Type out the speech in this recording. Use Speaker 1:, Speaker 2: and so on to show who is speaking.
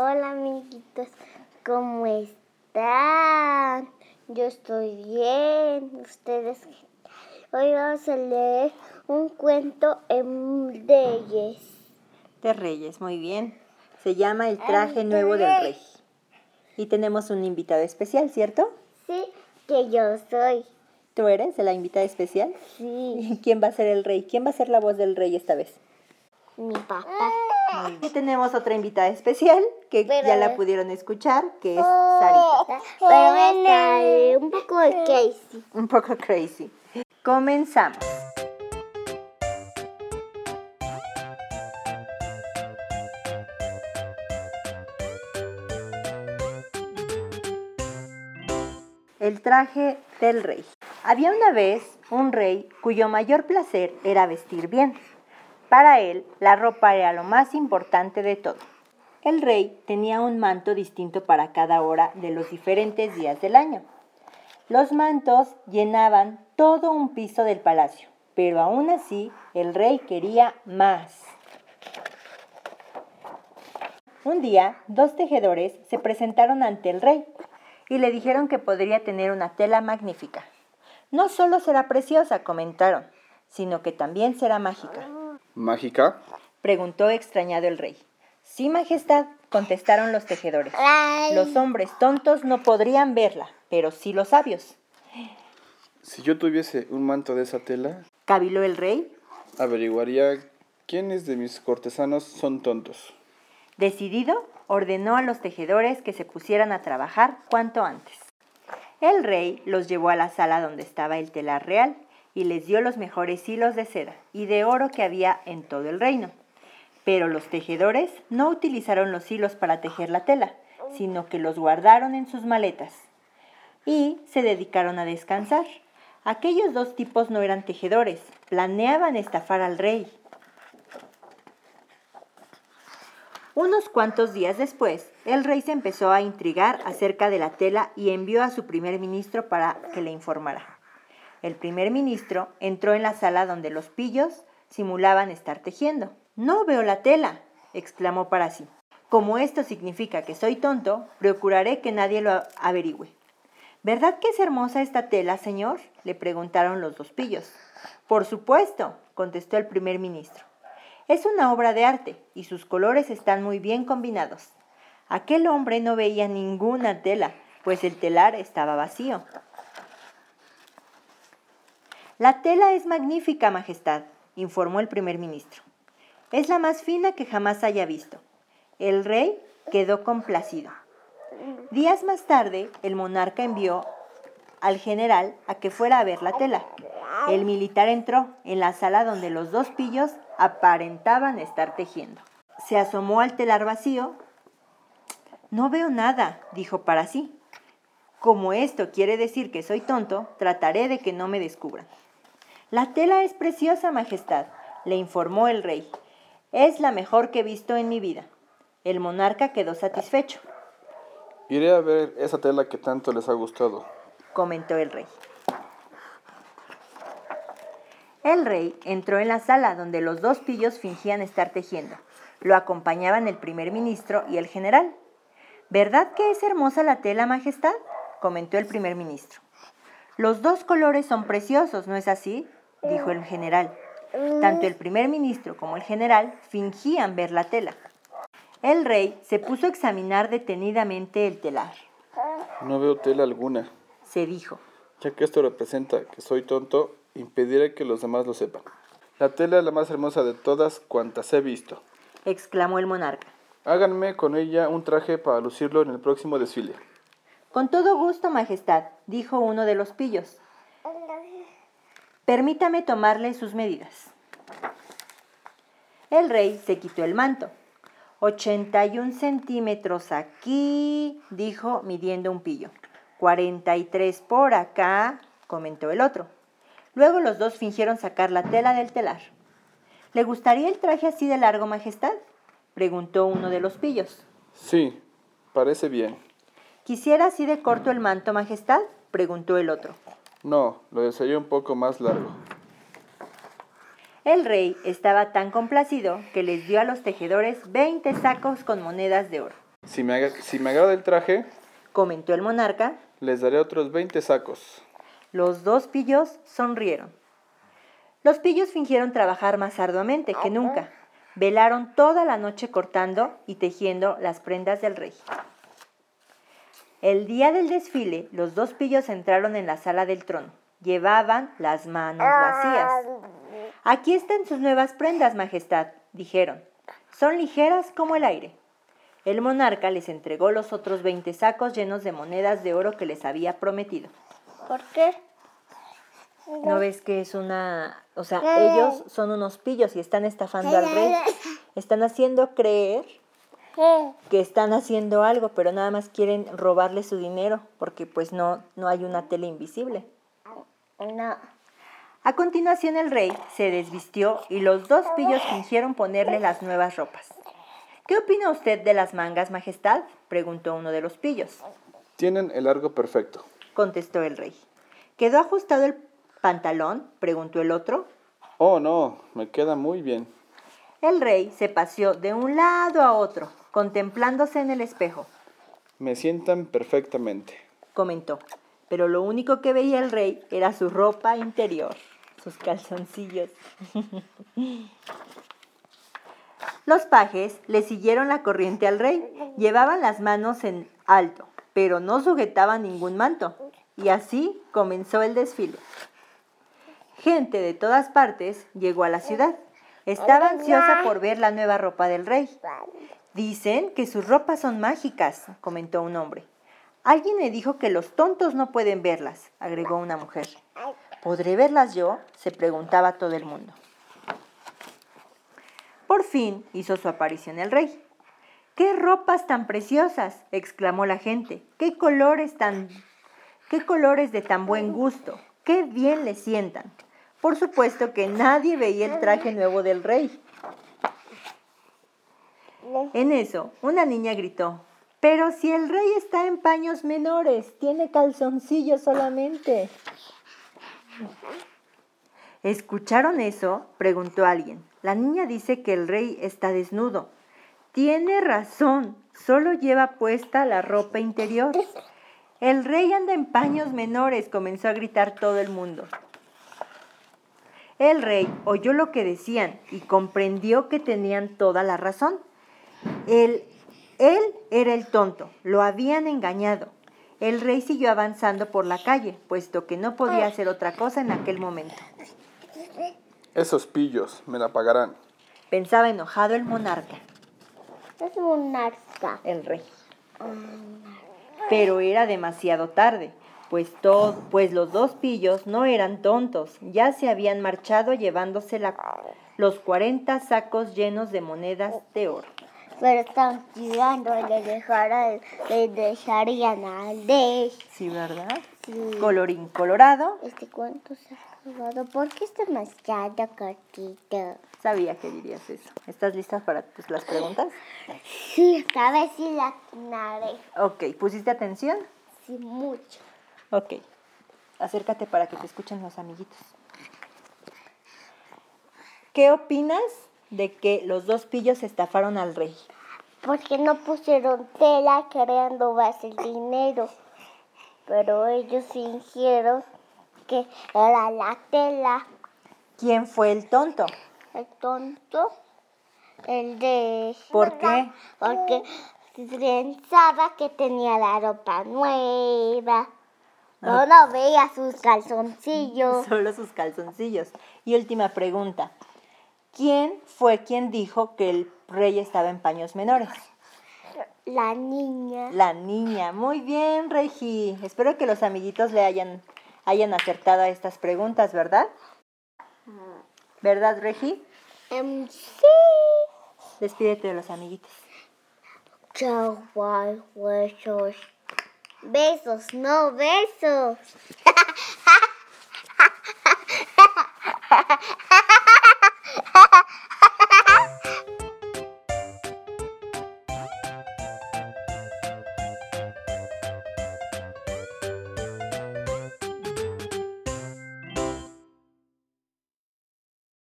Speaker 1: Hola amiguitos, ¿cómo están? Yo estoy bien. ¿Ustedes? Hoy vamos a leer un cuento en Reyes.
Speaker 2: De Reyes, muy bien. Se llama El traje nuevo del rey. Y tenemos un invitado especial, ¿cierto?
Speaker 1: Sí, que yo soy.
Speaker 2: ¿Tú eres la invitada especial?
Speaker 1: Sí,
Speaker 2: ¿Quién va a ser el rey? ¿Quién va a ser la voz del rey esta vez?
Speaker 1: mi papá.
Speaker 2: Y tenemos otra invitada especial que
Speaker 1: Pero-
Speaker 2: ya la pudieron escuchar, que es Sarita.
Speaker 1: Pero está un poco Casey.
Speaker 2: Un poco crazy. Comenzamos. El traje del rey. Había una vez un rey cuyo mayor placer era vestir bien. Para él, la ropa era lo más importante de todo. El rey tenía un manto distinto para cada hora de los diferentes días del año. Los mantos llenaban todo un piso del palacio, pero aún así el rey quería más. Un día, dos tejedores se presentaron ante el rey y le dijeron que podría tener una tela magnífica. No solo será preciosa, comentaron, sino que también será mágica,
Speaker 3: ¿Mágica?
Speaker 2: preguntó extrañado el rey. Sí, Majestad, contestaron los tejedores. Los hombres tontos no podrían verla, pero sí los sabios.
Speaker 3: Si yo tuviese un manto de esa tela,
Speaker 2: Cabiló el rey,
Speaker 3: averiguaría quiénes de mis cortesanos son tontos.
Speaker 2: decidido, ordenó a los tejedores que se pusieran a trabajar cuanto antes. El rey los llevó a la sala donde estaba el telar real y les dio los mejores hilos de seda y de oro que había en todo el reino. Pero los tejedores no utilizaron los hilos para tejer la tela, sino que los guardaron en sus maletas y se dedicaron a descansar. Aquellos dos tipos no eran tejedores, planeaban estafar al rey. Unos cuantos días después, el rey se empezó a intrigar acerca de la tela y envió a su primer ministro para que le informara. El primer ministro entró en la sala donde los pillos simulaban estar tejiendo. No veo la tela, exclamó para sí. Como esto significa que soy tonto, procuraré que nadie lo averigüe. ¿Verdad que es hermosa esta tela, señor? le preguntaron los dos pillos. Por supuesto, contestó el primer ministro. Es una obra de arte y sus colores están muy bien combinados. Aquel hombre no veía ninguna tela, pues el telar estaba vacío. La tela es magnífica, Majestad, informó el primer ministro. Es la más fina que jamás haya visto. El rey quedó complacido. Días más tarde, el monarca envió al general a que fuera a ver la tela. El militar entró en la sala donde los dos pillos aparentaban estar tejiendo. Se asomó al telar vacío. No veo nada, dijo para sí. Como esto quiere decir que soy tonto, trataré de que no me descubran. La tela es preciosa, Majestad, le informó el rey. Es la mejor que he visto en mi vida. El monarca quedó satisfecho,
Speaker 3: Iré a ver esa tela que tanto les ha gustado.
Speaker 2: comentó el rey. El rey entró en la sala donde los dos pillos fingían estar tejiendo. Lo acompañaban el primer ministro y el general. ¿Verdad que es hermosa la tela, Majestad? comentó el primer ministro. Los dos colores son preciosos, ¿no es así? Dijo el general. Tanto el primer ministro como el general fingían ver la tela. El rey se puso a examinar detenidamente el telar.
Speaker 3: No veo tela alguna.
Speaker 2: Se dijo,
Speaker 3: Ya que esto representa que soy tonto, impediré que los demás lo sepan. La tela es la más hermosa de todas cuantas he visto.
Speaker 2: exclamó el monarca.
Speaker 3: Háganme con ella un traje para lucirlo en el próximo desfile.
Speaker 2: Con todo gusto, Majestad, dijo uno de los pillos. Permítame tomarle sus medidas. El rey se quitó el manto. 81 centímetros aquí, dijo midiendo un pillo. 43 por acá, comentó el otro. Luego los dos fingieron sacar la tela del telar. ¿Le gustaría el traje así de largo, Majestad? preguntó uno de los pillos.
Speaker 3: Sí, parece bien.
Speaker 2: ¿Quisiera así de corto el manto, Majestad? preguntó el otro.
Speaker 3: No, lo desearía un poco más largo.
Speaker 2: El rey estaba tan complacido que les dio a los tejedores 20 sacos con monedas de oro.
Speaker 3: Si me, si me agrada el traje,
Speaker 2: comentó el monarca.
Speaker 3: les daré otros 20 sacos.
Speaker 2: Los dos pillos sonrieron. Los pillos fingieron trabajar más arduamente que nunca. Velaron toda la noche cortando y tejiendo las prendas del rey. El día del desfile, los dos pillos entraron en la sala del trono. Llevaban las manos vacías. Aquí están sus nuevas prendas, Majestad, dijeron. Son ligeras como el aire. El monarca les entregó los otros 20 sacos llenos de monedas de oro que les había prometido.
Speaker 1: ¿Por qué?
Speaker 2: ¿No ves que es una... O sea, ellos son unos pillos y están estafando al rey. Están haciendo creer que están haciendo algo, pero nada más quieren robarle su dinero porque pues no, no hay una tele invisible.
Speaker 1: No.
Speaker 2: A continuación el rey se desvistió y los dos pillos fingieron ponerle las nuevas ropas. ¿Qué opina usted de las mangas, Majestad? preguntó uno de los pillos.
Speaker 3: Tienen el largo perfecto.
Speaker 2: Contestó el rey. ¿Quedó ajustado el pantalón? preguntó el otro.
Speaker 3: Oh, no, me queda muy bien.
Speaker 2: El rey se paseó de un lado a otro, contemplándose en el espejo.
Speaker 3: Me sientan perfectamente.
Speaker 2: Comentó. Pero lo único que veía el rey era su ropa interior, sus calzoncillos. Los pajes le siguieron la corriente al rey. Llevaban las manos en alto, pero no sujetaban ningún manto. Y así comenzó el desfile. Gente de todas partes llegó a la ciudad. Estaba ansiosa por ver la nueva ropa del rey. Dicen que sus ropas son mágicas, comentó un hombre. Alguien me dijo que los tontos no pueden verlas, agregó una mujer. ¿Podré verlas yo? se preguntaba todo el mundo. Por fin hizo su aparición el rey. ¡Qué ropas tan preciosas! exclamó la gente. ¡Qué colores tan qué colores de tan buen gusto! ¡Qué bien le sientan! Por supuesto que nadie veía el traje nuevo del rey. En eso, una niña gritó, pero si el rey está en paños menores, tiene calzoncillos solamente. ¿Escucharon eso? preguntó alguien. La niña dice que el rey está desnudo. Tiene razón, solo lleva puesta la ropa interior. El rey anda en paños menores, comenzó a gritar todo el mundo. El rey oyó lo que decían y comprendió que tenían toda la razón. Él, él era el tonto, lo habían engañado. El rey siguió avanzando por la calle, puesto que no podía hacer otra cosa en aquel momento.
Speaker 3: Esos pillos me la pagarán.
Speaker 2: Pensaba enojado el monarca,
Speaker 1: Es monarca.
Speaker 2: el rey. Pero era demasiado tarde, pues, pues los dos pillos no eran tontos, ya se habían marchado llevándose la- los 40 sacos llenos de monedas de oro.
Speaker 1: Pero están tirando y le, dejara- le dejarían al de.
Speaker 2: Sí, ¿verdad?
Speaker 1: Sí.
Speaker 2: Colorín colorado,
Speaker 1: Este cuento se ha acabado. ¿Por qué está demasiado cortito?
Speaker 2: sabía que dirías eso. ¿Estás lista para tus- las preguntas?
Speaker 1: Sí, esta vez sí la atinaré.
Speaker 2: Ok, ¿pusiste atención?
Speaker 1: Sí, mucho.
Speaker 2: Ok. Acércate para que te escuchen los amiguitos. ¿Qué opinas de que los dos pillos estafaron al rey?
Speaker 1: Porque no pusieron tela queriendo darse el dinero. Pero ellos fingieron que era la tela.
Speaker 2: ¿Quién fue el tonto?
Speaker 1: El tonto, el de...
Speaker 2: ¿Por qué?
Speaker 1: Porque pensaba que tenía la ropa nueva. No, no veía sus calzoncillos.
Speaker 2: Solo sus calzoncillos. Y última pregunta. ¿Quién fue quien dijo que el rey estaba en paños menores?
Speaker 1: La niña.
Speaker 2: La niña. Muy bien, Regi. Espero que los amiguitos le hayan, hayan acertado a estas preguntas, ¿verdad? ¿Verdad, Regi?
Speaker 1: Em, sí.
Speaker 2: Despídete de los amiguitos.
Speaker 1: Chao, bye, besos. Besos, no besos.